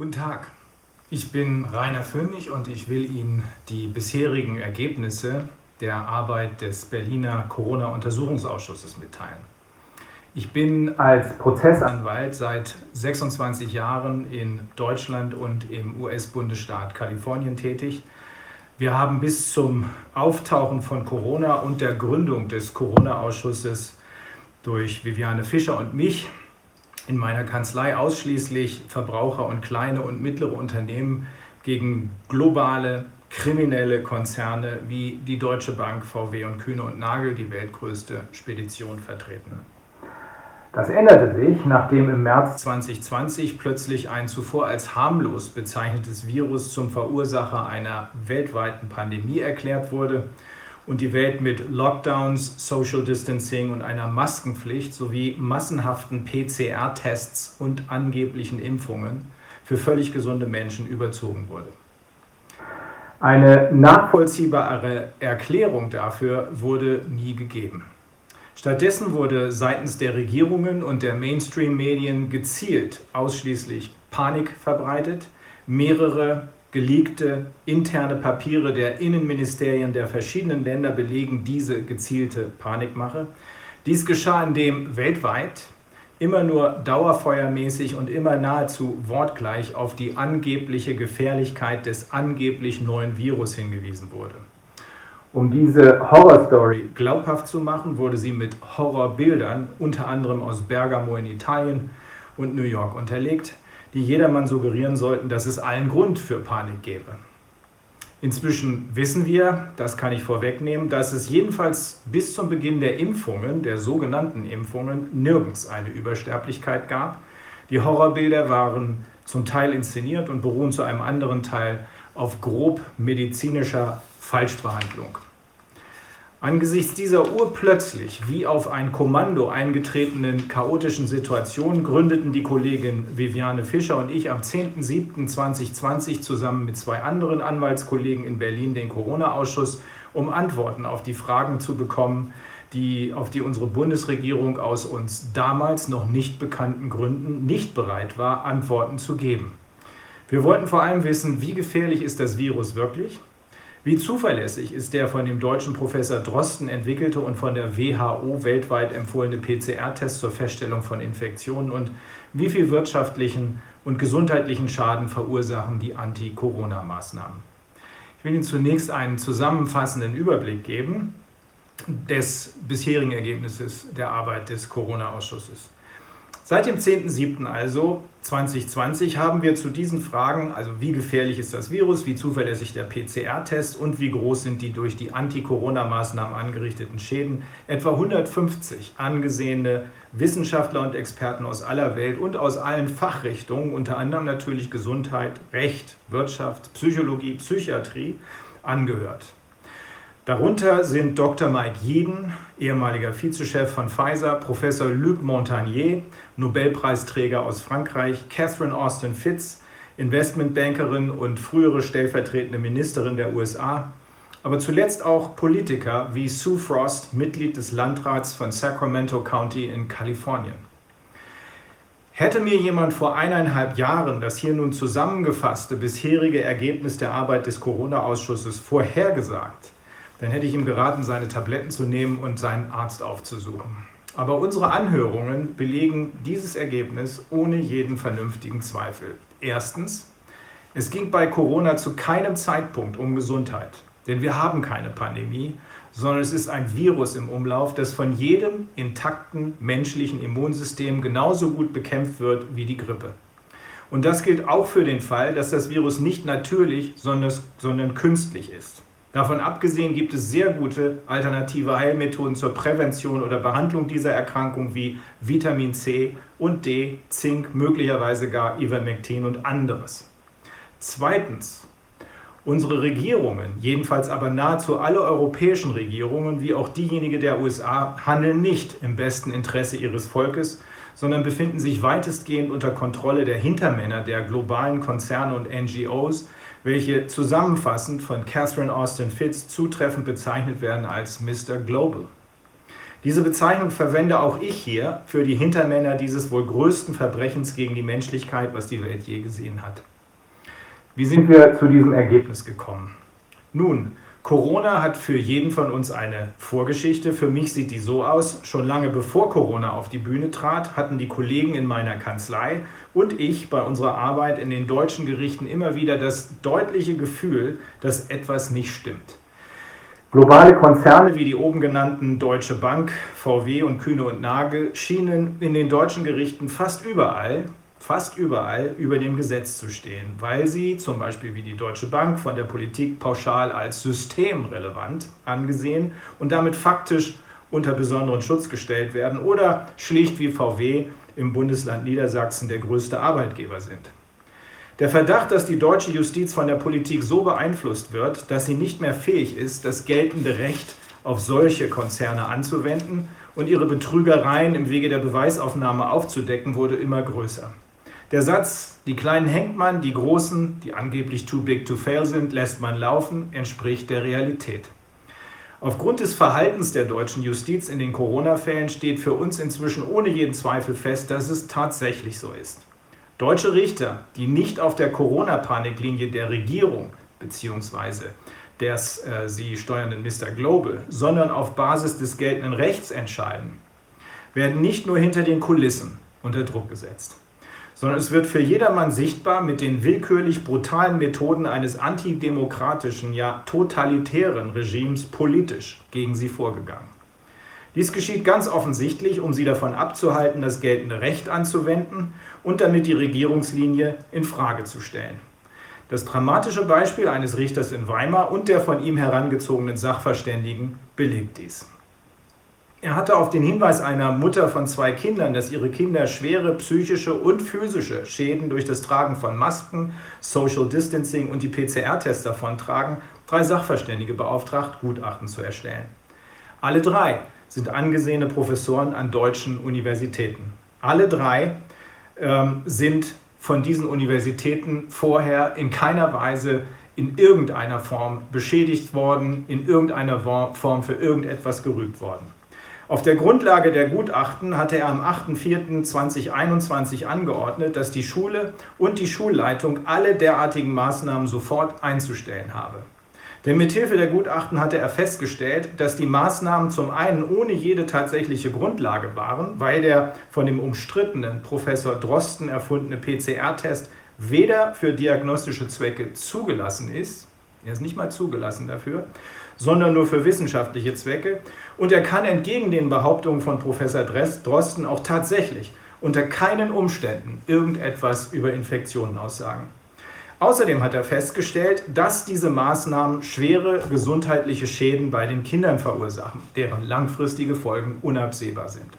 Guten Tag, ich bin Rainer Föhnig und ich will Ihnen die bisherigen Ergebnisse der Arbeit des Berliner Corona-Untersuchungsausschusses mitteilen. Ich bin als Prozessanwalt seit 26 Jahren in Deutschland und im US-Bundesstaat Kalifornien tätig. Wir haben bis zum Auftauchen von Corona und der Gründung des Corona-Ausschusses durch Viviane Fischer und mich in meiner Kanzlei ausschließlich Verbraucher und kleine und mittlere Unternehmen gegen globale kriminelle Konzerne wie die Deutsche Bank, VW und Kühne und Nagel, die weltgrößte Spedition, vertreten. Das änderte sich, nachdem im März 2020 plötzlich ein zuvor als harmlos bezeichnetes Virus zum Verursacher einer weltweiten Pandemie erklärt wurde und die Welt mit Lockdowns, Social Distancing und einer Maskenpflicht sowie massenhaften PCR-Tests und angeblichen Impfungen für völlig gesunde Menschen überzogen wurde. Eine nachvollziehbare Erklärung dafür wurde nie gegeben. Stattdessen wurde seitens der Regierungen und der Mainstream-Medien gezielt ausschließlich Panik verbreitet, mehrere geleakte interne Papiere der Innenministerien der verschiedenen Länder belegen diese gezielte Panikmache. Dies geschah, indem weltweit immer nur dauerfeuermäßig und immer nahezu wortgleich auf die angebliche Gefährlichkeit des angeblich neuen Virus hingewiesen wurde. Um diese Horrorstory glaubhaft zu machen, wurde sie mit Horrorbildern, unter anderem aus Bergamo in Italien und New York, unterlegt die jedermann suggerieren sollten, dass es allen Grund für Panik gäbe. Inzwischen wissen wir, das kann ich vorwegnehmen, dass es jedenfalls bis zum Beginn der Impfungen, der sogenannten Impfungen, nirgends eine Übersterblichkeit gab. Die Horrorbilder waren zum Teil inszeniert und beruhen zu einem anderen Teil auf grob medizinischer Falschbehandlung. Angesichts dieser urplötzlich wie auf ein Kommando eingetretenen chaotischen Situation gründeten die Kollegin Viviane Fischer und ich am 10.07.2020 zusammen mit zwei anderen Anwaltskollegen in Berlin den Corona-Ausschuss, um Antworten auf die Fragen zu bekommen, die, auf die unsere Bundesregierung aus uns damals noch nicht bekannten Gründen nicht bereit war, Antworten zu geben. Wir wollten vor allem wissen, wie gefährlich ist das Virus wirklich? Wie zuverlässig ist der von dem deutschen Professor Drosten entwickelte und von der WHO weltweit empfohlene PCR-Test zur Feststellung von Infektionen und wie viel wirtschaftlichen und gesundheitlichen Schaden verursachen die Anti-Corona-Maßnahmen? Ich will Ihnen zunächst einen zusammenfassenden Überblick geben des bisherigen Ergebnisses der Arbeit des Corona-Ausschusses. Seit dem 10.07. also 2020 haben wir zu diesen Fragen, also wie gefährlich ist das Virus, wie zuverlässig der PCR-Test und wie groß sind die durch die Anti-Corona-Maßnahmen angerichteten Schäden, etwa 150 angesehene Wissenschaftler und Experten aus aller Welt und aus allen Fachrichtungen, unter anderem natürlich Gesundheit, Recht, Wirtschaft, Psychologie, Psychiatrie, angehört. Darunter sind Dr. Mike Jeden, ehemaliger Vizechef von Pfizer, Professor Luc Montagnier, Nobelpreisträger aus Frankreich, Catherine Austin Fitz, Investmentbankerin und frühere stellvertretende Ministerin der USA, aber zuletzt auch Politiker wie Sue Frost, Mitglied des Landrats von Sacramento County in Kalifornien. Hätte mir jemand vor eineinhalb Jahren das hier nun zusammengefasste bisherige Ergebnis der Arbeit des Corona-Ausschusses vorhergesagt, dann hätte ich ihm geraten, seine Tabletten zu nehmen und seinen Arzt aufzusuchen. Aber unsere Anhörungen belegen dieses Ergebnis ohne jeden vernünftigen Zweifel. Erstens, es ging bei Corona zu keinem Zeitpunkt um Gesundheit, denn wir haben keine Pandemie, sondern es ist ein Virus im Umlauf, das von jedem intakten menschlichen Immunsystem genauso gut bekämpft wird wie die Grippe. Und das gilt auch für den Fall, dass das Virus nicht natürlich, sondern, sondern künstlich ist. Davon abgesehen gibt es sehr gute alternative Heilmethoden zur Prävention oder Behandlung dieser Erkrankung wie Vitamin C und D, Zink, möglicherweise gar Ivermectin und anderes. Zweitens, unsere Regierungen, jedenfalls aber nahezu alle europäischen Regierungen wie auch diejenige der USA, handeln nicht im besten Interesse ihres Volkes, sondern befinden sich weitestgehend unter Kontrolle der Hintermänner der globalen Konzerne und NGOs, welche zusammenfassend von Catherine Austin Fitz zutreffend bezeichnet werden als Mr. Global. Diese Bezeichnung verwende auch ich hier für die Hintermänner dieses wohl größten Verbrechens gegen die Menschlichkeit, was die Welt je gesehen hat. Wie sind wir zu diesem Ergebnis gekommen? Nun, Corona hat für jeden von uns eine Vorgeschichte. Für mich sieht die so aus. Schon lange bevor Corona auf die Bühne trat, hatten die Kollegen in meiner Kanzlei und ich bei unserer Arbeit in den deutschen Gerichten immer wieder das deutliche Gefühl, dass etwas nicht stimmt. Globale Konzerne wie die oben genannten Deutsche Bank, VW und Kühne und Nagel schienen in den deutschen Gerichten fast überall, fast überall über dem Gesetz zu stehen, weil sie zum Beispiel wie die Deutsche Bank von der Politik pauschal als systemrelevant angesehen und damit faktisch unter besonderen Schutz gestellt werden oder schlicht wie VW im Bundesland Niedersachsen der größte Arbeitgeber sind. Der Verdacht, dass die deutsche Justiz von der Politik so beeinflusst wird, dass sie nicht mehr fähig ist, das geltende Recht auf solche Konzerne anzuwenden und ihre Betrügereien im Wege der Beweisaufnahme aufzudecken, wurde immer größer. Der Satz, die Kleinen hängt man, die Großen, die angeblich too big to fail sind, lässt man laufen, entspricht der Realität. Aufgrund des Verhaltens der deutschen Justiz in den Corona-Fällen steht für uns inzwischen ohne jeden Zweifel fest, dass es tatsächlich so ist. Deutsche Richter, die nicht auf der Corona-Paniklinie der Regierung bzw. des äh, sie steuernden Mr. Global, sondern auf Basis des geltenden Rechts entscheiden, werden nicht nur hinter den Kulissen unter Druck gesetzt, sondern es wird für jedermann sichtbar mit den willkürlich brutalen Methoden eines antidemokratischen, ja totalitären Regimes politisch gegen sie vorgegangen. Dies geschieht ganz offensichtlich, um sie davon abzuhalten, das geltende Recht anzuwenden und damit die Regierungslinie in Frage zu stellen. Das dramatische Beispiel eines Richters in Weimar und der von ihm herangezogenen Sachverständigen belegt dies. Er hatte auf den Hinweis einer Mutter von zwei Kindern, dass ihre Kinder schwere psychische und physische Schäden durch das Tragen von Masken, Social Distancing und die PCR-Tests davontragen, drei Sachverständige beauftragt, Gutachten zu erstellen. Alle drei sind angesehene Professoren an deutschen Universitäten. Alle drei ähm, sind von diesen Universitäten vorher in keiner Weise in irgendeiner Form beschädigt worden, in irgendeiner Form für irgendetwas gerügt worden. Auf der Grundlage der Gutachten hatte er am 8.4.2021 angeordnet, dass die Schule und die Schulleitung alle derartigen Maßnahmen sofort einzustellen habe. Denn mithilfe der Gutachten hatte er festgestellt, dass die Maßnahmen zum einen ohne jede tatsächliche Grundlage waren, weil der von dem umstrittenen Professor Drosten erfundene PCR-Test weder für diagnostische Zwecke zugelassen ist, er ist nicht mal zugelassen dafür, sondern nur für wissenschaftliche Zwecke. Und er kann entgegen den Behauptungen von Professor Drosten auch tatsächlich unter keinen Umständen irgendetwas über Infektionen aussagen. Außerdem hat er festgestellt, dass diese Maßnahmen schwere gesundheitliche Schäden bei den Kindern verursachen, deren langfristige Folgen unabsehbar sind.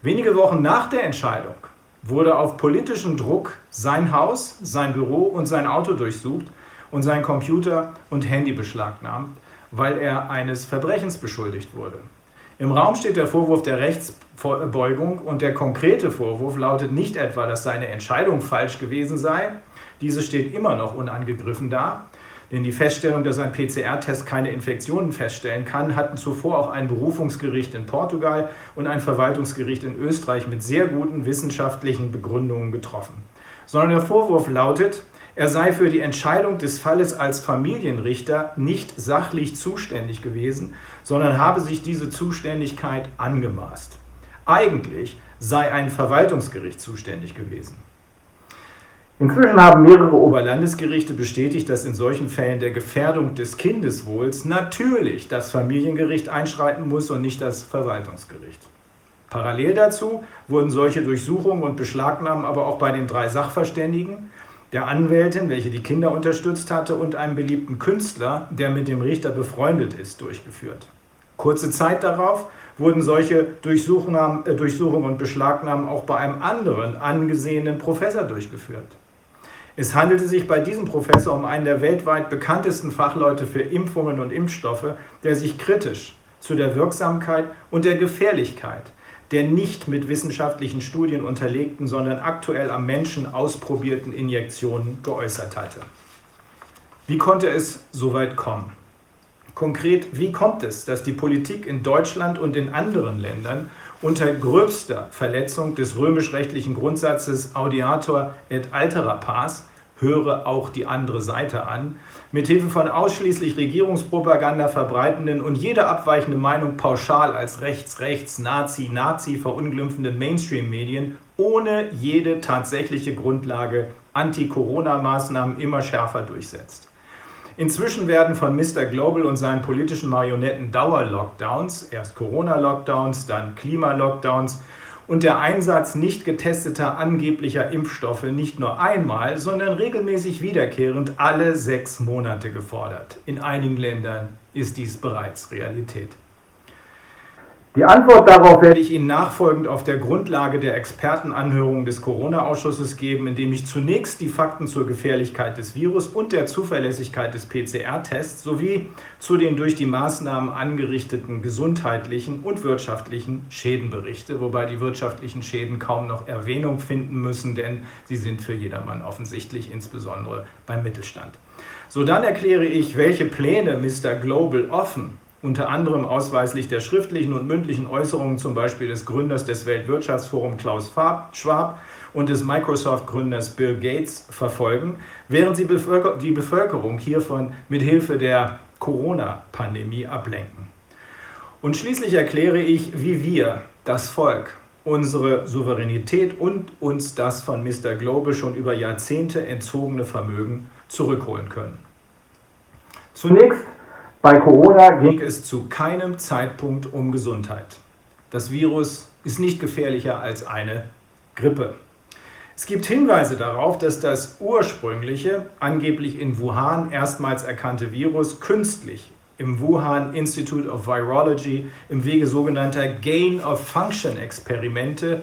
Wenige Wochen nach der Entscheidung wurde auf politischen Druck sein Haus, sein Büro und sein Auto durchsucht und sein Computer und Handy beschlagnahmt, weil er eines Verbrechens beschuldigt wurde. Im Raum steht der Vorwurf der Rechtsbeugung und der konkrete Vorwurf lautet nicht etwa, dass seine Entscheidung falsch gewesen sei, diese steht immer noch unangegriffen da, denn die Feststellung, dass ein PCR-Test keine Infektionen feststellen kann, hatten zuvor auch ein Berufungsgericht in Portugal und ein Verwaltungsgericht in Österreich mit sehr guten wissenschaftlichen Begründungen getroffen. Sondern der Vorwurf lautet, er sei für die Entscheidung des Falles als Familienrichter nicht sachlich zuständig gewesen, sondern habe sich diese Zuständigkeit angemaßt. Eigentlich sei ein Verwaltungsgericht zuständig gewesen. Inzwischen haben mehrere Oberlandesgerichte bestätigt, dass in solchen Fällen der Gefährdung des Kindeswohls natürlich das Familiengericht einschreiten muss und nicht das Verwaltungsgericht. Parallel dazu wurden solche Durchsuchungen und Beschlagnahmen aber auch bei den drei Sachverständigen, der Anwältin, welche die Kinder unterstützt hatte, und einem beliebten Künstler, der mit dem Richter befreundet ist, durchgeführt. Kurze Zeit darauf wurden solche Durchsuchungen, äh, Durchsuchungen und Beschlagnahmen auch bei einem anderen angesehenen Professor durchgeführt. Es handelte sich bei diesem Professor um einen der weltweit bekanntesten Fachleute für Impfungen und Impfstoffe, der sich kritisch zu der Wirksamkeit und der Gefährlichkeit der nicht mit wissenschaftlichen Studien unterlegten, sondern aktuell am Menschen ausprobierten Injektionen geäußert hatte. Wie konnte es so weit kommen? Konkret, wie kommt es, dass die Politik in Deutschland und in anderen Ländern unter gröbster Verletzung des römisch-rechtlichen Grundsatzes Audiator et altera pars, höre auch die andere Seite an, mithilfe von ausschließlich Regierungspropaganda verbreitenden und jede abweichende Meinung pauschal als rechts, rechts, Nazi, Nazi verunglimpfenden Mainstream-Medien ohne jede tatsächliche Grundlage Anti-Corona-Maßnahmen immer schärfer durchsetzt. Inzwischen werden von Mr. Global und seinen politischen Marionetten Dauer-Lockdowns, erst Corona-Lockdowns, dann Klima-Lockdowns und der Einsatz nicht getesteter angeblicher Impfstoffe nicht nur einmal, sondern regelmäßig wiederkehrend alle sechs Monate gefordert. In einigen Ländern ist dies bereits Realität. Die Antwort darauf werde ich Ihnen nachfolgend auf der Grundlage der Expertenanhörung des Corona-Ausschusses geben, indem ich zunächst die Fakten zur Gefährlichkeit des Virus und der Zuverlässigkeit des PCR-Tests sowie zu den durch die Maßnahmen angerichteten gesundheitlichen und wirtschaftlichen Schäden berichte, wobei die wirtschaftlichen Schäden kaum noch Erwähnung finden müssen, denn sie sind für jedermann offensichtlich, insbesondere beim Mittelstand. So dann erkläre ich, welche Pläne Mr. Global offen unter anderem ausweislich der schriftlichen und mündlichen Äußerungen zum Beispiel des Gründers des Weltwirtschaftsforums Klaus Schwab und des Microsoft-Gründers Bill Gates verfolgen, während sie die Bevölkerung hiervon mit Hilfe der Corona-Pandemie ablenken. Und schließlich erkläre ich, wie wir, das Volk, unsere Souveränität und uns das von Mr. Global schon über Jahrzehnte entzogene Vermögen zurückholen können. Zunächst bei Corona ging es zu keinem Zeitpunkt um Gesundheit. Das Virus ist nicht gefährlicher als eine Grippe. Es gibt Hinweise darauf, dass das ursprüngliche, angeblich in Wuhan erstmals erkannte Virus künstlich im Wuhan Institute of Virology im Wege sogenannter Gain-of-Function-Experimente,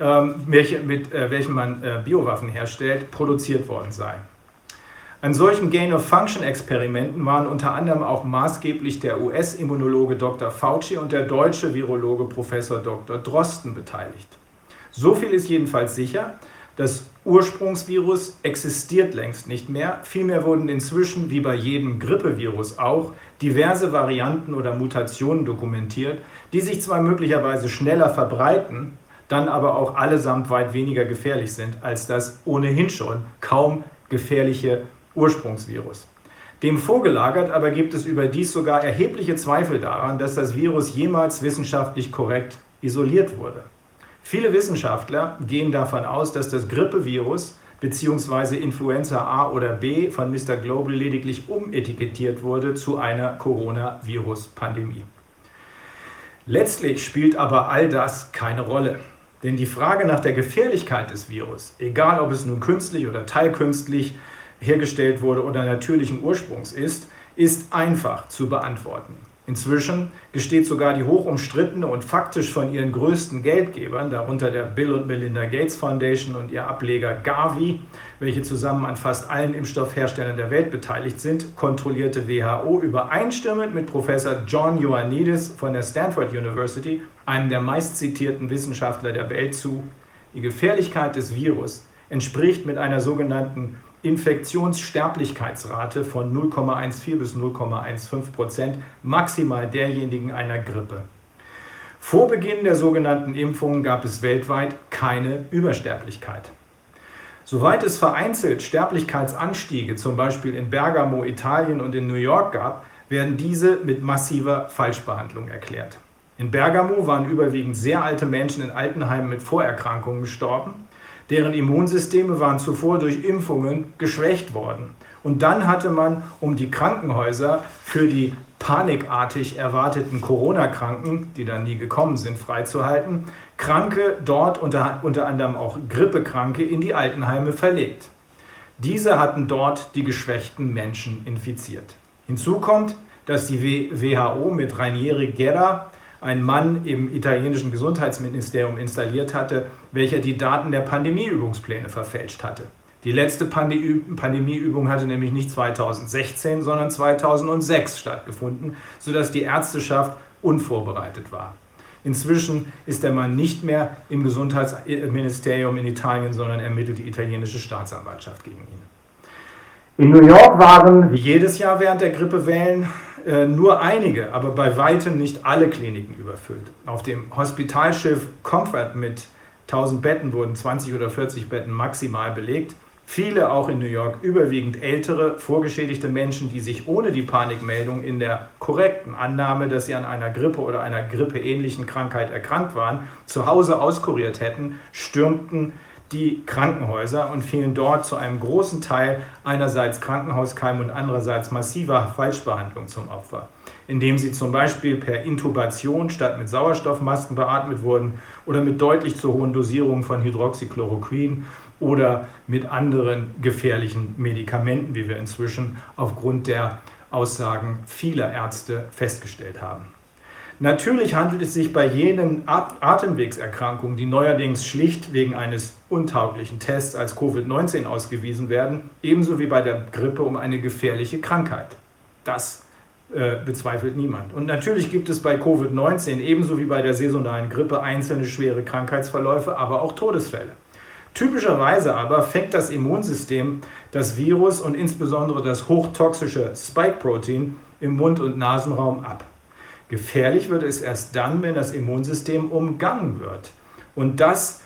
ähm, mit äh, welchen man äh, Biowaffen herstellt, produziert worden sei. An solchen Gain-of-Function-Experimenten waren unter anderem auch maßgeblich der US-Immunologe Dr. Fauci und der deutsche Virologe Professor Dr. Drosten beteiligt. So viel ist jedenfalls sicher, das Ursprungsvirus existiert längst nicht mehr. Vielmehr wurden inzwischen, wie bei jedem Grippevirus auch, diverse Varianten oder Mutationen dokumentiert, die sich zwar möglicherweise schneller verbreiten, dann aber auch allesamt weit weniger gefährlich sind als das ohnehin schon kaum gefährliche Ursprungsvirus. Dem vorgelagert aber gibt es überdies sogar erhebliche Zweifel daran, dass das Virus jemals wissenschaftlich korrekt isoliert wurde. Viele Wissenschaftler gehen davon aus, dass das Grippevirus bzw. Influenza A oder B von Mr. Global lediglich umetikettiert wurde zu einer Coronavirus-Pandemie. Letztlich spielt aber all das keine Rolle. Denn die Frage nach der Gefährlichkeit des Virus, egal ob es nun künstlich oder teilkünstlich hergestellt wurde oder natürlichen Ursprungs ist, ist einfach zu beantworten. Inzwischen gesteht sogar die hoch umstrittene und faktisch von ihren größten Geldgebern, darunter der Bill und Melinda Gates Foundation und ihr Ableger Gavi, welche zusammen an fast allen Impfstoffherstellern der Welt beteiligt sind, kontrollierte WHO übereinstimmend mit Professor John Ioannidis von der Stanford University, einem der meistzitierten Wissenschaftler der Welt, zu, die Gefährlichkeit des Virus entspricht mit einer sogenannten Infektionssterblichkeitsrate von 0,14 bis 0,15 Prozent, maximal derjenigen einer Grippe. Vor Beginn der sogenannten Impfungen gab es weltweit keine Übersterblichkeit. Soweit es vereinzelt Sterblichkeitsanstiege, zum Beispiel in Bergamo, Italien und in New York gab, werden diese mit massiver Falschbehandlung erklärt. In Bergamo waren überwiegend sehr alte Menschen in Altenheimen mit Vorerkrankungen gestorben. Deren Immunsysteme waren zuvor durch Impfungen geschwächt worden. Und dann hatte man, um die Krankenhäuser für die panikartig erwarteten Corona-Kranken, die dann nie gekommen sind, freizuhalten, Kranke dort unter, unter anderem auch Grippekranke in die Altenheime verlegt. Diese hatten dort die geschwächten Menschen infiziert. Hinzu kommt, dass die WHO mit Rainieri Guerra ein Mann im italienischen Gesundheitsministerium installiert hatte, welcher die Daten der Pandemieübungspläne verfälscht hatte. Die letzte Pandemieübung hatte nämlich nicht 2016, sondern 2006 stattgefunden, sodass die Ärzteschaft unvorbereitet war. Inzwischen ist der Mann nicht mehr im Gesundheitsministerium in Italien, sondern ermittelt die italienische Staatsanwaltschaft gegen ihn. In New York waren, wie jedes Jahr während der Grippewellen, äh, nur einige, aber bei weitem nicht alle Kliniken überfüllt. Auf dem Hospitalschiff Comfort mit 1000 Betten wurden 20 oder 40 Betten maximal belegt. Viele auch in New York, überwiegend ältere, vorgeschädigte Menschen, die sich ohne die Panikmeldung in der korrekten Annahme, dass sie an einer Grippe oder einer grippeähnlichen Krankheit erkrankt waren, zu Hause auskuriert hätten, stürmten die Krankenhäuser und fielen dort zu einem großen Teil einerseits Krankenhauskeim und andererseits massiver Falschbehandlung zum Opfer, indem sie zum Beispiel per Intubation statt mit Sauerstoffmasken beatmet wurden oder mit deutlich zu hohen Dosierungen von Hydroxychloroquin oder mit anderen gefährlichen Medikamenten, wie wir inzwischen aufgrund der Aussagen vieler Ärzte festgestellt haben. Natürlich handelt es sich bei jenen Atemwegserkrankungen, die neuerdings schlicht wegen eines untauglichen Tests als Covid-19 ausgewiesen werden, ebenso wie bei der Grippe um eine gefährliche Krankheit. Das äh, bezweifelt niemand. Und natürlich gibt es bei Covid-19 ebenso wie bei der saisonalen Grippe einzelne schwere Krankheitsverläufe, aber auch Todesfälle. Typischerweise aber fängt das Immunsystem das Virus und insbesondere das hochtoxische Spike-Protein im Mund- und Nasenraum ab. Gefährlich wird es erst dann, wenn das Immunsystem umgangen wird. Und das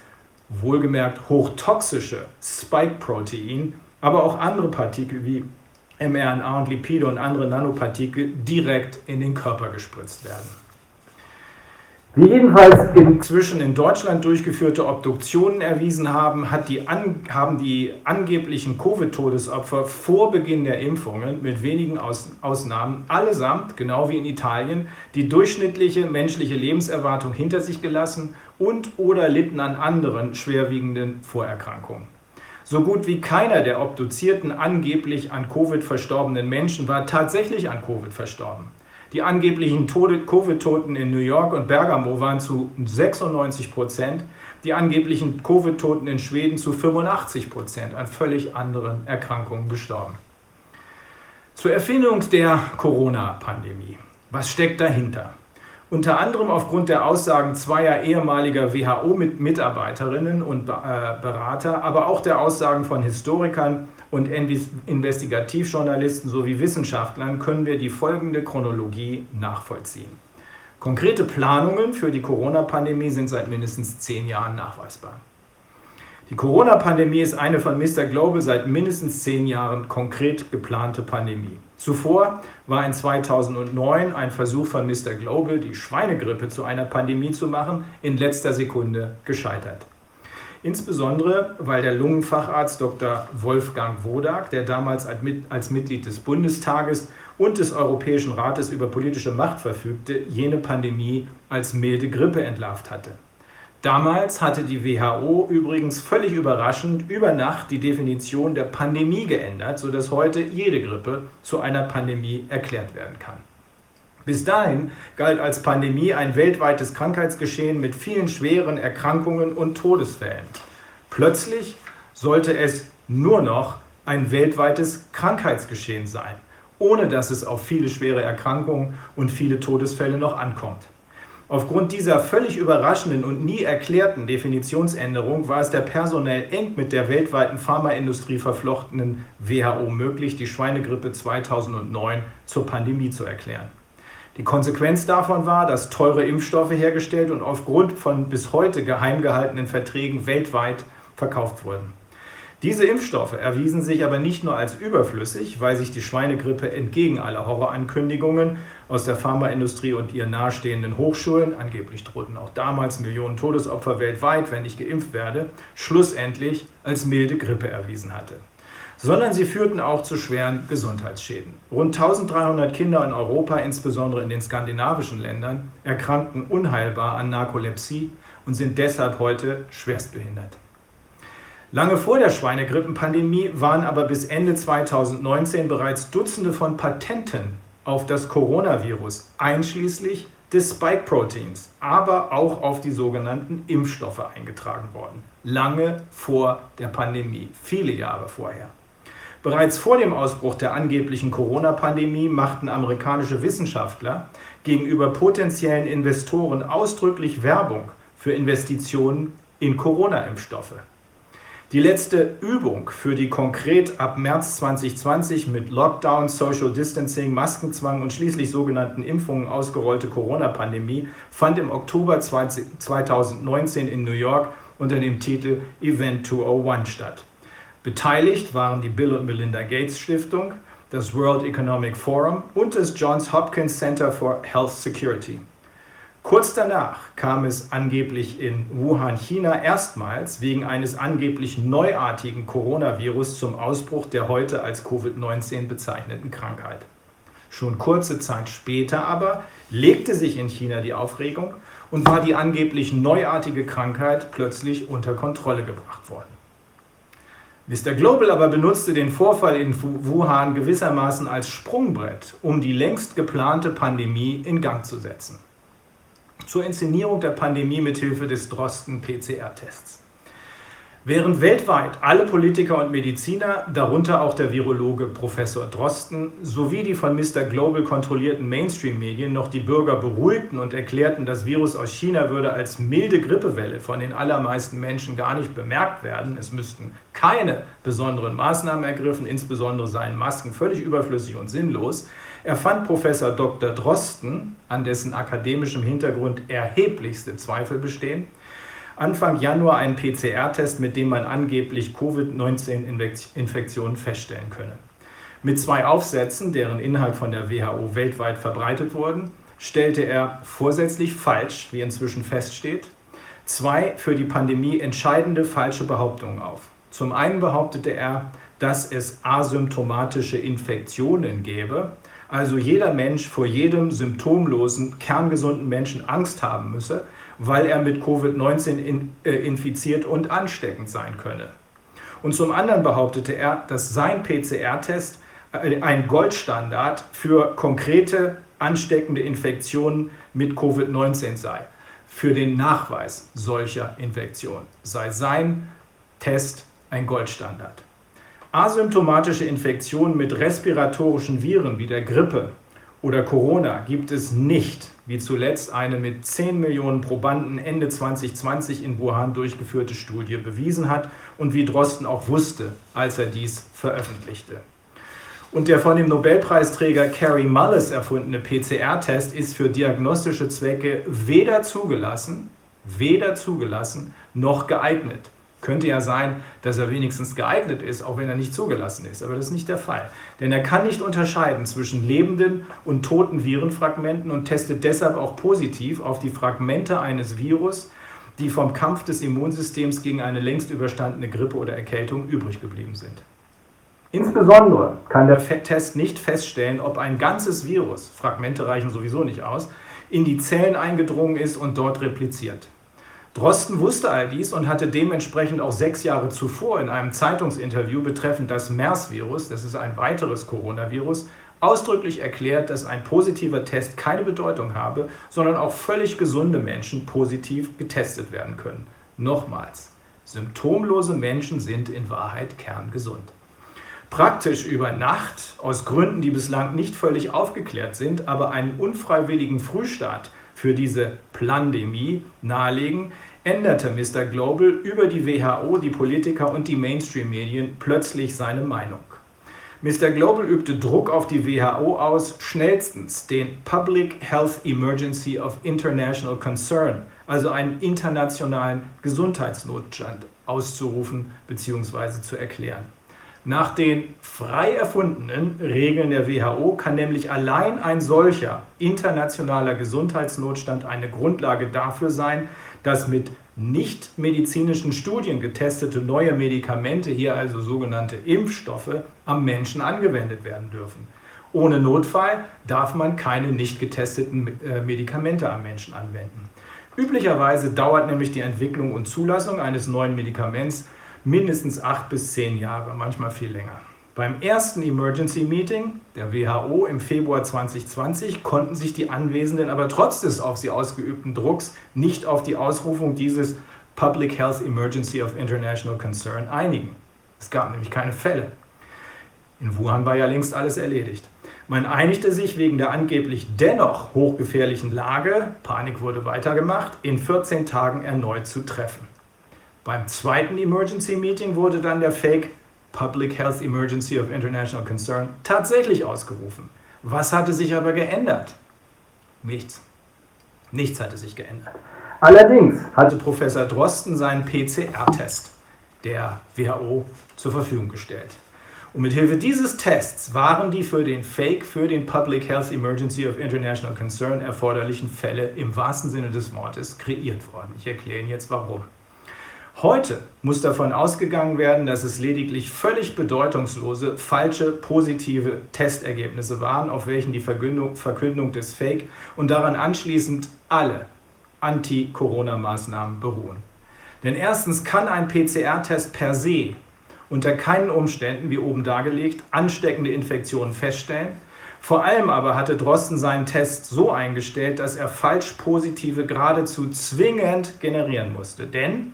wohlgemerkt hochtoxische Spike-Protein, aber auch andere Partikel wie mRNA und Lipide und andere Nanopartikel direkt in den Körper gespritzt werden. Wie jedenfalls inzwischen in Deutschland durchgeführte Obduktionen erwiesen haben, die an, haben die angeblichen Covid-Todesopfer vor Beginn der Impfungen mit wenigen Aus, Ausnahmen allesamt, genau wie in Italien, die durchschnittliche menschliche Lebenserwartung hinter sich gelassen und oder litten an anderen schwerwiegenden Vorerkrankungen. So gut wie keiner der obduzierten angeblich an Covid verstorbenen Menschen war tatsächlich an Covid verstorben. Die angeblichen Covid-Toten in New York und Bergamo waren zu 96 Prozent, die angeblichen Covid-Toten in Schweden zu 85 Prozent an völlig anderen Erkrankungen gestorben. Zur Erfindung der Corona-Pandemie. Was steckt dahinter? Unter anderem aufgrund der Aussagen zweier ehemaliger WHO-Mitarbeiterinnen und äh, Berater, aber auch der Aussagen von Historikern und Investigativjournalisten sowie Wissenschaftlern können wir die folgende Chronologie nachvollziehen. Konkrete Planungen für die Corona-Pandemie sind seit mindestens zehn Jahren nachweisbar. Die Corona-Pandemie ist eine von Mr. Global seit mindestens zehn Jahren konkret geplante Pandemie. Zuvor war in 2009 ein Versuch von Mr. Global, die Schweinegrippe zu einer Pandemie zu machen, in letzter Sekunde gescheitert. Insbesondere, weil der Lungenfacharzt Dr. Wolfgang Wodak, der damals als Mitglied des Bundestages und des Europäischen Rates über politische Macht verfügte, jene Pandemie als milde Grippe entlarvt hatte. Damals hatte die WHO übrigens völlig überraschend über Nacht die Definition der Pandemie geändert, sodass heute jede Grippe zu einer Pandemie erklärt werden kann. Bis dahin galt als Pandemie ein weltweites Krankheitsgeschehen mit vielen schweren Erkrankungen und Todesfällen. Plötzlich sollte es nur noch ein weltweites Krankheitsgeschehen sein, ohne dass es auf viele schwere Erkrankungen und viele Todesfälle noch ankommt. Aufgrund dieser völlig überraschenden und nie erklärten Definitionsänderung war es der personell eng mit der weltweiten Pharmaindustrie verflochtenen WHO möglich, die Schweinegrippe 2009 zur Pandemie zu erklären. Die Konsequenz davon war, dass teure Impfstoffe hergestellt und aufgrund von bis heute geheim gehaltenen Verträgen weltweit verkauft wurden. Diese Impfstoffe erwiesen sich aber nicht nur als überflüssig, weil sich die Schweinegrippe entgegen aller Horrorankündigungen aus der Pharmaindustrie und ihren nahestehenden Hochschulen, angeblich drohten auch damals Millionen Todesopfer weltweit, wenn ich geimpft werde, schlussendlich als milde Grippe erwiesen hatte sondern sie führten auch zu schweren Gesundheitsschäden. Rund 1300 Kinder in Europa, insbesondere in den skandinavischen Ländern, erkrankten unheilbar an Narkolepsie und sind deshalb heute schwerstbehindert. Lange vor der Schweinegrippenpandemie waren aber bis Ende 2019 bereits Dutzende von Patenten auf das Coronavirus, einschließlich des Spike-Proteins, aber auch auf die sogenannten Impfstoffe eingetragen worden. Lange vor der Pandemie, viele Jahre vorher. Bereits vor dem Ausbruch der angeblichen Corona-Pandemie machten amerikanische Wissenschaftler gegenüber potenziellen Investoren ausdrücklich Werbung für Investitionen in Corona-Impfstoffe. Die letzte Übung für die konkret ab März 2020 mit Lockdown, Social Distancing, Maskenzwang und schließlich sogenannten Impfungen ausgerollte Corona-Pandemie fand im Oktober 2019 in New York unter dem Titel Event 201 statt. Beteiligt waren die Bill und Melinda Gates Stiftung, das World Economic Forum und das Johns Hopkins Center for Health Security. Kurz danach kam es angeblich in Wuhan, China, erstmals wegen eines angeblich neuartigen Coronavirus zum Ausbruch der heute als Covid-19 bezeichneten Krankheit. Schon kurze Zeit später aber legte sich in China die Aufregung und war die angeblich neuartige Krankheit plötzlich unter Kontrolle gebracht worden. Mr. Global aber benutzte den Vorfall in Wuhan gewissermaßen als Sprungbrett, um die längst geplante Pandemie in Gang zu setzen zur Inszenierung der Pandemie mithilfe des Drosten-PCR-Tests. Während weltweit alle Politiker und Mediziner, darunter auch der Virologe Professor Drosten, sowie die von Mr. Global kontrollierten Mainstream-Medien noch die Bürger beruhigten und erklärten, das Virus aus China würde als milde Grippewelle von den allermeisten Menschen gar nicht bemerkt werden, es müssten keine besonderen Maßnahmen ergriffen, insbesondere seien Masken völlig überflüssig und sinnlos, erfand Professor Dr. Drosten, an dessen akademischem Hintergrund erheblichste Zweifel bestehen, Anfang Januar einen PCR-Test, mit dem man angeblich Covid-19-Infektionen feststellen könne. Mit zwei Aufsätzen, deren Inhalt von der WHO weltweit verbreitet wurden, stellte er vorsätzlich falsch, wie inzwischen feststeht, zwei für die Pandemie entscheidende falsche Behauptungen auf. Zum einen behauptete er, dass es asymptomatische Infektionen gäbe, also jeder Mensch vor jedem symptomlosen, kerngesunden Menschen Angst haben müsse, weil er mit Covid-19 in, äh, infiziert und ansteckend sein könne. Und zum anderen behauptete er, dass sein PCR-Test äh, ein Goldstandard für konkrete ansteckende Infektionen mit Covid-19 sei. Für den Nachweis solcher Infektionen sei sein Test ein Goldstandard. Asymptomatische Infektionen mit respiratorischen Viren wie der Grippe oder Corona gibt es nicht, wie zuletzt eine mit 10 Millionen Probanden Ende 2020 in Wuhan durchgeführte Studie bewiesen hat und wie Drosten auch wusste, als er dies veröffentlichte. Und der von dem Nobelpreisträger Carrie Mullis erfundene PCR-Test ist für diagnostische Zwecke weder zugelassen, weder zugelassen noch geeignet. Könnte ja sein, dass er wenigstens geeignet ist, auch wenn er nicht zugelassen ist. Aber das ist nicht der Fall. Denn er kann nicht unterscheiden zwischen lebenden und toten Virenfragmenten und testet deshalb auch positiv auf die Fragmente eines Virus, die vom Kampf des Immunsystems gegen eine längst überstandene Grippe oder Erkältung übrig geblieben sind. Insbesondere kann der Test nicht feststellen, ob ein ganzes Virus, Fragmente reichen sowieso nicht aus, in die Zellen eingedrungen ist und dort repliziert. Drosten wusste all dies und hatte dementsprechend auch sechs Jahre zuvor in einem Zeitungsinterview betreffend das MERS-Virus, das ist ein weiteres Coronavirus, ausdrücklich erklärt, dass ein positiver Test keine Bedeutung habe, sondern auch völlig gesunde Menschen positiv getestet werden können. Nochmals, symptomlose Menschen sind in Wahrheit kerngesund. Praktisch über Nacht, aus Gründen, die bislang nicht völlig aufgeklärt sind, aber einen unfreiwilligen Frühstart für diese Plandemie nahelegen, änderte Mr. Global über die WHO, die Politiker und die Mainstream-Medien plötzlich seine Meinung. Mr. Global übte Druck auf die WHO aus, schnellstens den Public Health Emergency of International Concern, also einen internationalen Gesundheitsnotstand, auszurufen bzw. zu erklären. Nach den frei erfundenen Regeln der WHO kann nämlich allein ein solcher internationaler Gesundheitsnotstand eine Grundlage dafür sein, dass mit nicht medizinischen Studien getestete neue Medikamente, hier also sogenannte Impfstoffe, am Menschen angewendet werden dürfen. Ohne Notfall darf man keine nicht getesteten äh, Medikamente am Menschen anwenden. Üblicherweise dauert nämlich die Entwicklung und Zulassung eines neuen Medikaments mindestens acht bis zehn Jahre, manchmal viel länger. Beim ersten Emergency Meeting der WHO im Februar 2020 konnten sich die Anwesenden aber trotz des auf sie ausgeübten Drucks nicht auf die Ausrufung dieses Public Health Emergency of International Concern einigen. Es gab nämlich keine Fälle. In Wuhan war ja längst alles erledigt. Man einigte sich wegen der angeblich dennoch hochgefährlichen Lage, Panik wurde weitergemacht, in 14 Tagen erneut zu treffen. Beim zweiten Emergency Meeting wurde dann der Fake Public Health Emergency of International Concern tatsächlich ausgerufen. Was hatte sich aber geändert? Nichts. Nichts hatte sich geändert. Allerdings hatte Professor Drosten seinen PCR-Test der WHO zur Verfügung gestellt. Und mit Hilfe dieses Tests waren die für den Fake, für den Public Health Emergency of International Concern erforderlichen Fälle im wahrsten Sinne des Wortes kreiert worden. Ich erkläre Ihnen jetzt warum. Heute muss davon ausgegangen werden, dass es lediglich völlig bedeutungslose, falsche, positive Testergebnisse waren, auf welchen die Verkündung des Fake und daran anschließend alle Anti-Corona-Maßnahmen beruhen. Denn erstens kann ein PCR-Test per se unter keinen Umständen, wie oben dargelegt, ansteckende Infektionen feststellen. Vor allem aber hatte Drosten seinen Test so eingestellt, dass er falsch positive geradezu zwingend generieren musste. Denn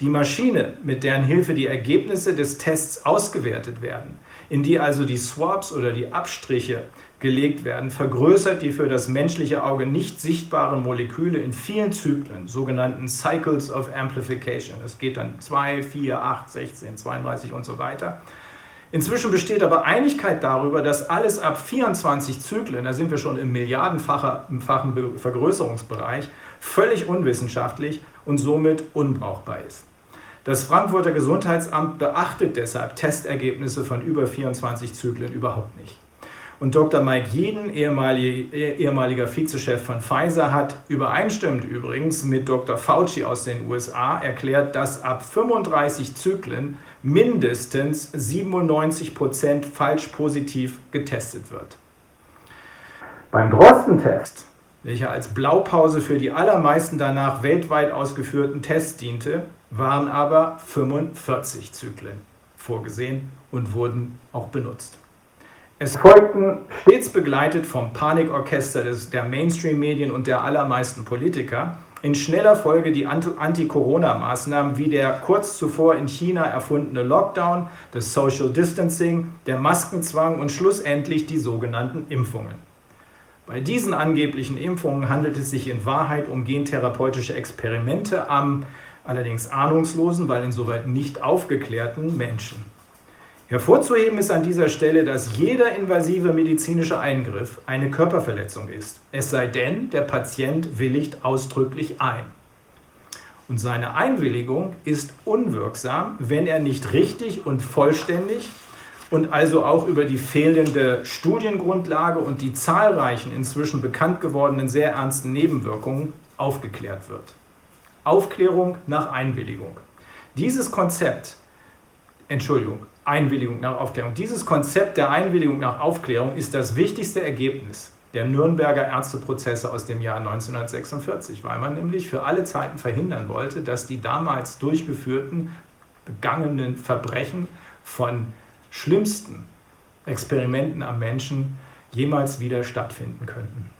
die Maschine, mit deren Hilfe die Ergebnisse des Tests ausgewertet werden, in die also die Swabs oder die Abstriche gelegt werden, vergrößert die für das menschliche Auge nicht sichtbaren Moleküle in vielen Zyklen, sogenannten Cycles of Amplification. Das geht dann 2, 4, 8, 16, 32 und so weiter. Inzwischen besteht aber Einigkeit darüber, dass alles ab 24 Zyklen, da sind wir schon im milliardenfachen Vergrößerungsbereich, völlig unwissenschaftlich und somit unbrauchbar ist. Das Frankfurter Gesundheitsamt beachtet deshalb Testergebnisse von über 24 Zyklen überhaupt nicht. Und Dr. Mike Jeden, ehemaliger Vizechef von Pfizer, hat übereinstimmend übrigens mit Dr. Fauci aus den USA erklärt, dass ab 35 Zyklen mindestens 97 Prozent falsch positiv getestet wird. Beim Drosten-Test, welcher als Blaupause für die allermeisten danach weltweit ausgeführten Tests diente, waren aber 45 Zyklen vorgesehen und wurden auch benutzt. Es folgten stets begleitet vom Panikorchester des, der Mainstream-Medien und der allermeisten Politiker in schneller Folge die Anti-Corona-Maßnahmen wie der kurz zuvor in China erfundene Lockdown, das Social Distancing, der Maskenzwang und schlussendlich die sogenannten Impfungen. Bei diesen angeblichen Impfungen handelt es sich in Wahrheit um gentherapeutische Experimente am allerdings ahnungslosen, weil insoweit nicht aufgeklärten Menschen. Hervorzuheben ist an dieser Stelle, dass jeder invasive medizinische Eingriff eine Körperverletzung ist, es sei denn, der Patient willigt ausdrücklich ein. Und seine Einwilligung ist unwirksam, wenn er nicht richtig und vollständig und also auch über die fehlende Studiengrundlage und die zahlreichen inzwischen bekannt gewordenen sehr ernsten Nebenwirkungen aufgeklärt wird. Aufklärung nach Einwilligung. Dieses Konzept, Entschuldigung, Einwilligung nach Aufklärung. Dieses Konzept der Einwilligung nach Aufklärung ist das wichtigste Ergebnis der Nürnberger Ärzteprozesse aus dem Jahr 1946, weil man nämlich für alle Zeiten verhindern wollte, dass die damals durchgeführten, begangenen Verbrechen von schlimmsten Experimenten am Menschen jemals wieder stattfinden könnten.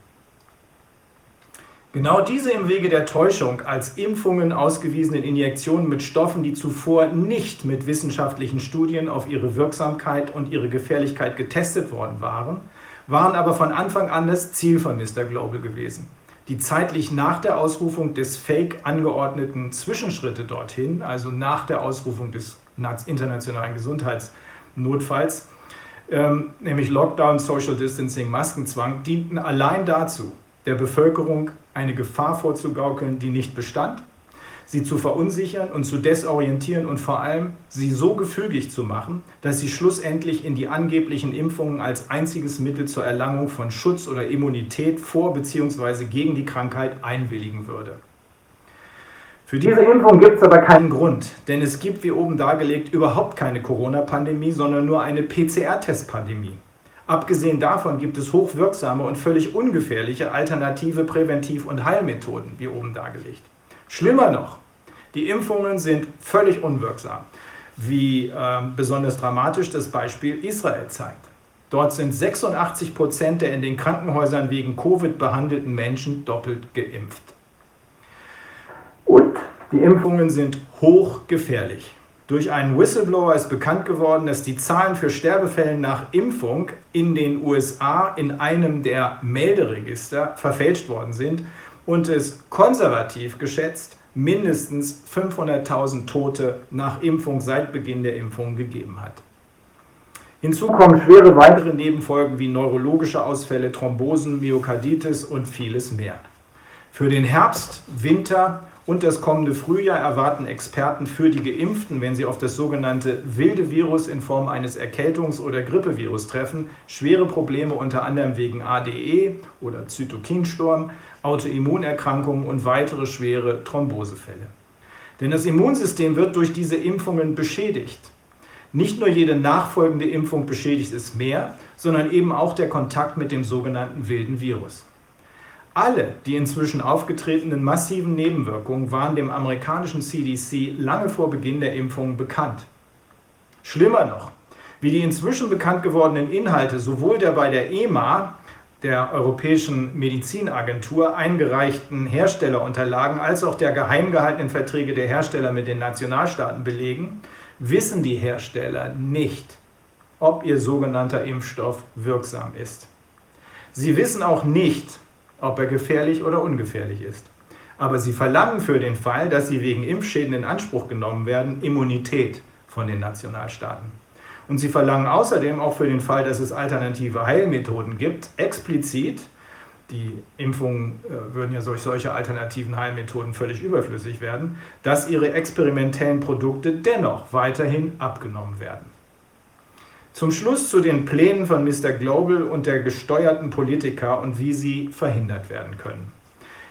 Genau diese im Wege der Täuschung als Impfungen ausgewiesenen Injektionen mit Stoffen, die zuvor nicht mit wissenschaftlichen Studien auf ihre Wirksamkeit und ihre Gefährlichkeit getestet worden waren, waren aber von Anfang an das Ziel von Mr. Global gewesen. Die zeitlich nach der Ausrufung des Fake angeordneten Zwischenschritte dorthin, also nach der Ausrufung des internationalen Gesundheitsnotfalls, ähm, nämlich Lockdown, Social Distancing, Maskenzwang, dienten allein dazu, der Bevölkerung eine Gefahr vorzugaukeln, die nicht bestand, sie zu verunsichern und zu desorientieren und vor allem sie so gefügig zu machen, dass sie schlussendlich in die angeblichen Impfungen als einziges Mittel zur Erlangung von Schutz oder Immunität vor bzw. gegen die Krankheit einwilligen würde. Für diese Impfung gibt es aber keinen Grund, denn es gibt, wie oben dargelegt, überhaupt keine Corona-Pandemie, sondern nur eine PCR-Test-Pandemie. Abgesehen davon gibt es hochwirksame und völlig ungefährliche alternative Präventiv- und Heilmethoden, wie oben dargelegt. Schlimmer noch, die Impfungen sind völlig unwirksam, wie äh, besonders dramatisch das Beispiel Israel zeigt. Dort sind 86 Prozent der in den Krankenhäusern wegen Covid behandelten Menschen doppelt geimpft. Und die Impfungen sind hochgefährlich. Durch einen Whistleblower ist bekannt geworden, dass die Zahlen für Sterbefälle nach Impfung in den USA in einem der Melderegister verfälscht worden sind und es konservativ geschätzt mindestens 500.000 Tote nach Impfung seit Beginn der Impfung gegeben hat. Hinzu kommen schwere weitere Nebenfolgen wie neurologische Ausfälle, Thrombosen, Myokarditis und vieles mehr. Für den Herbst, Winter und das kommende Frühjahr erwarten Experten für die Geimpften, wenn sie auf das sogenannte wilde Virus in Form eines Erkältungs- oder Grippevirus treffen, schwere Probleme unter anderem wegen ADE oder Zytokinsturm, Autoimmunerkrankungen und weitere schwere Thrombosefälle. Denn das Immunsystem wird durch diese Impfungen beschädigt. Nicht nur jede nachfolgende Impfung beschädigt es mehr, sondern eben auch der Kontakt mit dem sogenannten wilden Virus. Alle die inzwischen aufgetretenen massiven Nebenwirkungen waren dem amerikanischen CDC lange vor Beginn der Impfung bekannt. Schlimmer noch, wie die inzwischen bekannt gewordenen Inhalte sowohl der bei der EMA, der Europäischen Medizinagentur, eingereichten Herstellerunterlagen als auch der geheim gehaltenen Verträge der Hersteller mit den Nationalstaaten belegen, wissen die Hersteller nicht, ob ihr sogenannter Impfstoff wirksam ist. Sie wissen auch nicht, ob er gefährlich oder ungefährlich ist. Aber sie verlangen für den Fall, dass sie wegen Impfschäden in Anspruch genommen werden, Immunität von den Nationalstaaten. Und sie verlangen außerdem auch für den Fall, dass es alternative Heilmethoden gibt, explizit, die Impfungen äh, würden ja durch solche alternativen Heilmethoden völlig überflüssig werden, dass ihre experimentellen Produkte dennoch weiterhin abgenommen werden. Zum Schluss zu den Plänen von Mr. Global und der gesteuerten Politiker und wie sie verhindert werden können.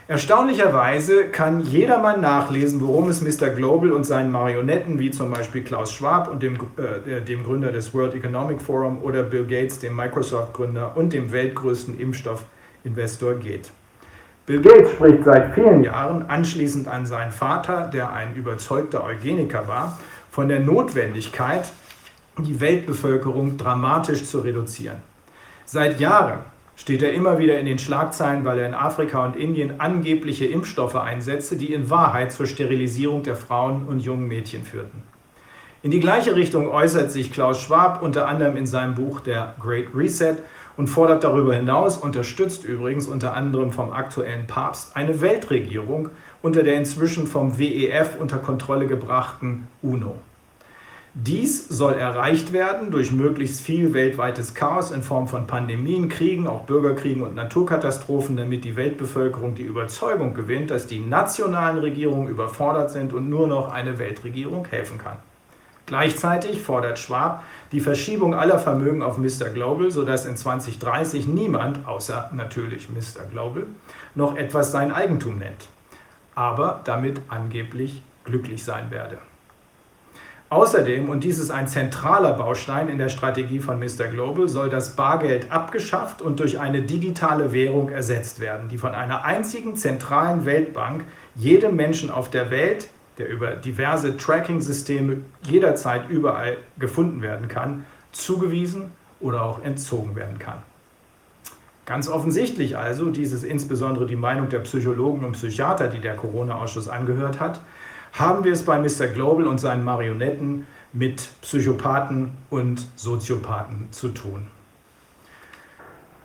Erstaunlicherweise kann jedermann nachlesen, worum es Mr. Global und seinen Marionetten, wie zum Beispiel Klaus Schwab und dem, äh, dem Gründer des World Economic Forum oder Bill Gates, dem Microsoft-Gründer und dem weltgrößten Impfstoff Investor geht. Bill Gates spricht seit vielen Jahren, anschließend an seinen Vater, der ein überzeugter Eugeniker war, von der Notwendigkeit, die Weltbevölkerung dramatisch zu reduzieren. Seit Jahren steht er immer wieder in den Schlagzeilen, weil er in Afrika und Indien angebliche Impfstoffe einsetzte, die in Wahrheit zur Sterilisierung der Frauen und jungen Mädchen führten. In die gleiche Richtung äußert sich Klaus Schwab unter anderem in seinem Buch Der Great Reset und fordert darüber hinaus, unterstützt übrigens unter anderem vom aktuellen Papst, eine Weltregierung unter der inzwischen vom WEF unter Kontrolle gebrachten UNO. Dies soll erreicht werden durch möglichst viel weltweites Chaos in Form von Pandemien, Kriegen, auch Bürgerkriegen und Naturkatastrophen, damit die Weltbevölkerung die Überzeugung gewinnt, dass die nationalen Regierungen überfordert sind und nur noch eine Weltregierung helfen kann. Gleichzeitig fordert Schwab die Verschiebung aller Vermögen auf Mr. Global, sodass in 2030 niemand, außer natürlich Mr. Global, noch etwas sein Eigentum nennt, aber damit angeblich glücklich sein werde. Außerdem, und dies ist ein zentraler Baustein in der Strategie von Mr. Global, soll das Bargeld abgeschafft und durch eine digitale Währung ersetzt werden, die von einer einzigen zentralen Weltbank jedem Menschen auf der Welt der über diverse Tracking-Systeme jederzeit überall gefunden werden kann, zugewiesen oder auch entzogen werden kann. Ganz offensichtlich also, dies ist insbesondere die Meinung der Psychologen und Psychiater, die der Corona-Ausschuss angehört hat, haben wir es bei Mr. Global und seinen Marionetten mit Psychopathen und Soziopathen zu tun.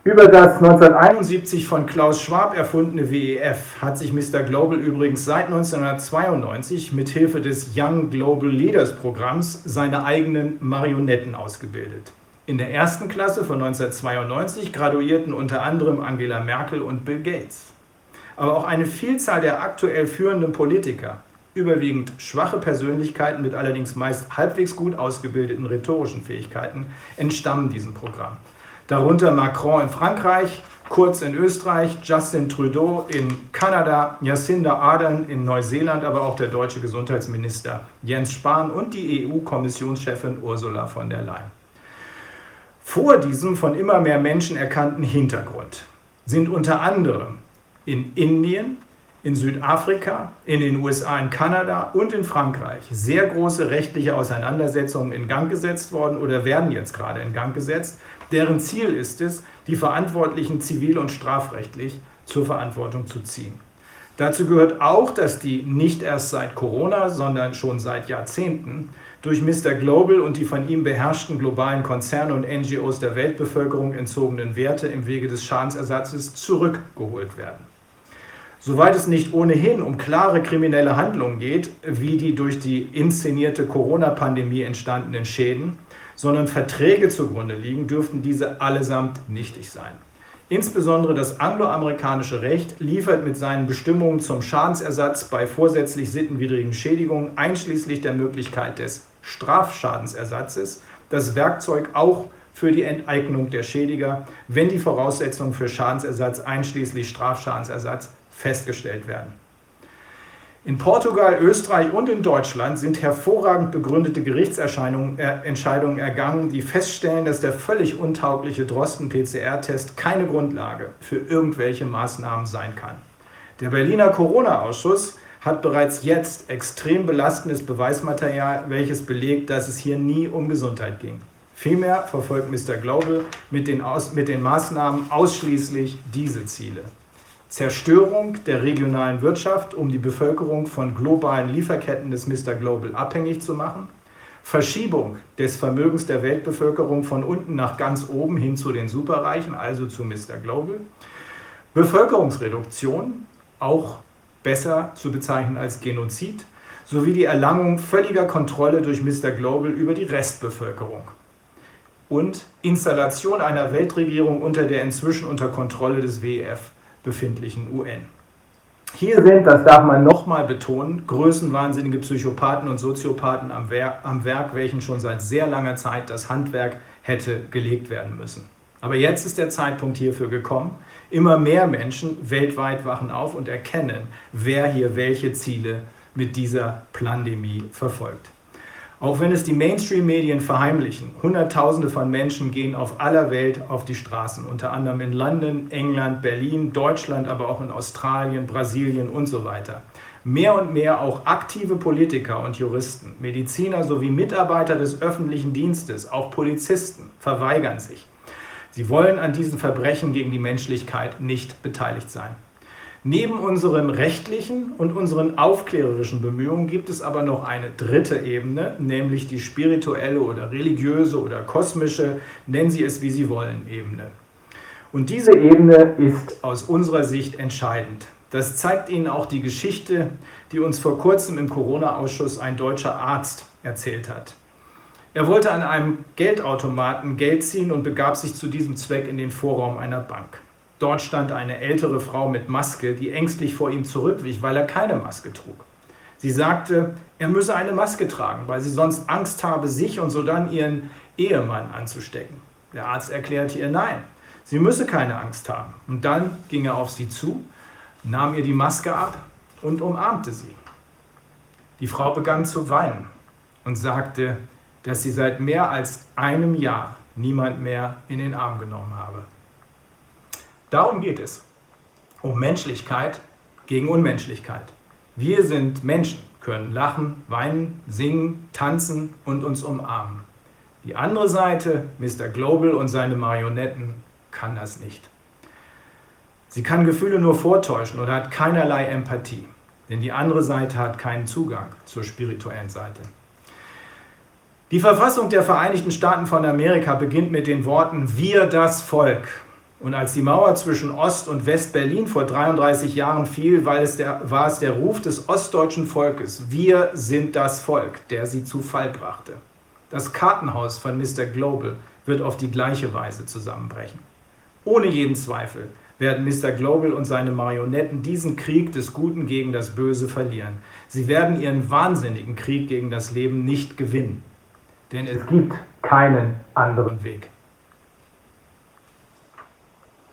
Über das 1971 von Klaus Schwab erfundene WEF hat sich Mr. Global übrigens seit 1992 mit Hilfe des Young Global Leaders Programms seine eigenen Marionetten ausgebildet. In der ersten Klasse von 1992 graduierten unter anderem Angela Merkel und Bill Gates. Aber auch eine Vielzahl der aktuell führenden Politiker, überwiegend schwache Persönlichkeiten mit allerdings meist halbwegs gut ausgebildeten rhetorischen Fähigkeiten, entstammen diesem Programm darunter Macron in Frankreich, Kurz in Österreich, Justin Trudeau in Kanada, Jacinda Ardern in Neuseeland, aber auch der deutsche Gesundheitsminister Jens Spahn und die EU-Kommissionschefin Ursula von der Leyen. Vor diesem von immer mehr Menschen erkannten Hintergrund sind unter anderem in Indien, in Südafrika, in den USA, in Kanada und in Frankreich sehr große rechtliche Auseinandersetzungen in Gang gesetzt worden oder werden jetzt gerade in Gang gesetzt, deren Ziel ist es, die Verantwortlichen zivil- und strafrechtlich zur Verantwortung zu ziehen. Dazu gehört auch, dass die nicht erst seit Corona, sondern schon seit Jahrzehnten durch Mr. Global und die von ihm beherrschten globalen Konzerne und NGOs der Weltbevölkerung entzogenen Werte im Wege des Schadensersatzes zurückgeholt werden. Soweit es nicht ohnehin um klare kriminelle Handlungen geht, wie die durch die inszenierte Corona-Pandemie entstandenen Schäden, sondern Verträge zugrunde liegen, dürften diese allesamt nichtig sein. Insbesondere das angloamerikanische Recht liefert mit seinen Bestimmungen zum Schadensersatz bei vorsätzlich sittenwidrigen Schädigungen einschließlich der Möglichkeit des Strafschadensersatzes das Werkzeug auch für die Enteignung der Schädiger, wenn die Voraussetzungen für Schadensersatz einschließlich Strafschadensersatz festgestellt werden. In Portugal, Österreich und in Deutschland sind hervorragend begründete Gerichtsentscheidungen äh, ergangen, die feststellen, dass der völlig untaugliche Drosten-PCR-Test keine Grundlage für irgendwelche Maßnahmen sein kann. Der Berliner Corona-Ausschuss hat bereits jetzt extrem belastendes Beweismaterial, welches belegt, dass es hier nie um Gesundheit ging. Vielmehr verfolgt Mr. Global mit den, Aus mit den Maßnahmen ausschließlich diese Ziele. Zerstörung der regionalen Wirtschaft, um die Bevölkerung von globalen Lieferketten des Mr. Global abhängig zu machen. Verschiebung des Vermögens der Weltbevölkerung von unten nach ganz oben hin zu den Superreichen, also zu Mr. Global. Bevölkerungsreduktion, auch besser zu bezeichnen als Genozid, sowie die Erlangung völliger Kontrolle durch Mr. Global über die Restbevölkerung. Und Installation einer Weltregierung unter der inzwischen unter Kontrolle des WEF befindlichen UN. Hier sind, das darf man nochmal betonen, größenwahnsinnige Psychopathen und Soziopathen am, Wer am Werk, welchen schon seit sehr langer Zeit das Handwerk hätte gelegt werden müssen. Aber jetzt ist der Zeitpunkt hierfür gekommen. Immer mehr Menschen weltweit wachen auf und erkennen, wer hier welche Ziele mit dieser Pandemie verfolgt. Auch wenn es die Mainstream-Medien verheimlichen, Hunderttausende von Menschen gehen auf aller Welt auf die Straßen, unter anderem in London, England, Berlin, Deutschland, aber auch in Australien, Brasilien und so weiter. Mehr und mehr auch aktive Politiker und Juristen, Mediziner sowie Mitarbeiter des öffentlichen Dienstes, auch Polizisten, verweigern sich. Sie wollen an diesen Verbrechen gegen die Menschlichkeit nicht beteiligt sein. Neben unseren rechtlichen und unseren aufklärerischen Bemühungen gibt es aber noch eine dritte Ebene, nämlich die spirituelle oder religiöse oder kosmische, nennen Sie es wie Sie wollen, Ebene. Und diese Ebene ist aus unserer Sicht entscheidend. Das zeigt Ihnen auch die Geschichte, die uns vor kurzem im Corona-Ausschuss ein deutscher Arzt erzählt hat. Er wollte an einem Geldautomaten Geld ziehen und begab sich zu diesem Zweck in den Vorraum einer Bank. Dort stand eine ältere Frau mit Maske, die ängstlich vor ihm zurückwich, weil er keine Maske trug. Sie sagte, er müsse eine Maske tragen, weil sie sonst Angst habe, sich und sodann ihren Ehemann anzustecken. Der Arzt erklärte ihr nein, sie müsse keine Angst haben. Und dann ging er auf sie zu, nahm ihr die Maske ab und umarmte sie. Die Frau begann zu weinen und sagte, dass sie seit mehr als einem Jahr niemand mehr in den Arm genommen habe. Darum geht es. Um Menschlichkeit gegen Unmenschlichkeit. Wir sind Menschen, können lachen, weinen, singen, tanzen und uns umarmen. Die andere Seite, Mr. Global und seine Marionetten, kann das nicht. Sie kann Gefühle nur vortäuschen oder hat keinerlei Empathie, denn die andere Seite hat keinen Zugang zur spirituellen Seite. Die Verfassung der Vereinigten Staaten von Amerika beginnt mit den Worten Wir das Volk und als die Mauer zwischen Ost- und West-Berlin vor 33 Jahren fiel, weil es der, war es der Ruf des ostdeutschen Volkes, wir sind das Volk, der sie zu Fall brachte. Das Kartenhaus von Mr. Global wird auf die gleiche Weise zusammenbrechen. Ohne jeden Zweifel werden Mr. Global und seine Marionetten diesen Krieg des Guten gegen das Böse verlieren. Sie werden ihren wahnsinnigen Krieg gegen das Leben nicht gewinnen. Denn es gibt keinen anderen Weg.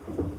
Thank you.